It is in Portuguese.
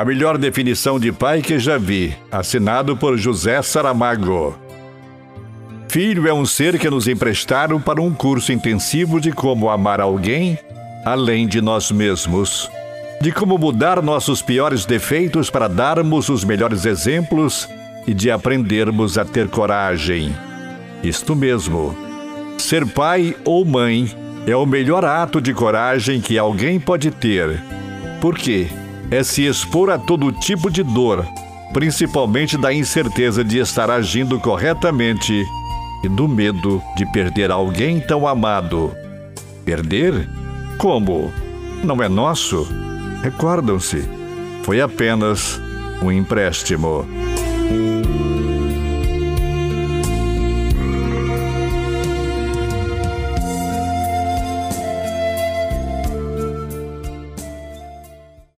A melhor definição de pai que já vi, assinado por José Saramago. Filho é um ser que nos emprestaram para um curso intensivo de como amar alguém além de nós mesmos, de como mudar nossos piores defeitos para darmos os melhores exemplos e de aprendermos a ter coragem. Isto mesmo. Ser pai ou mãe é o melhor ato de coragem que alguém pode ter. Por quê? É se expor a todo tipo de dor, principalmente da incerteza de estar agindo corretamente e do medo de perder alguém tão amado. Perder? Como? Não é nosso? Recordam-se, foi apenas um empréstimo.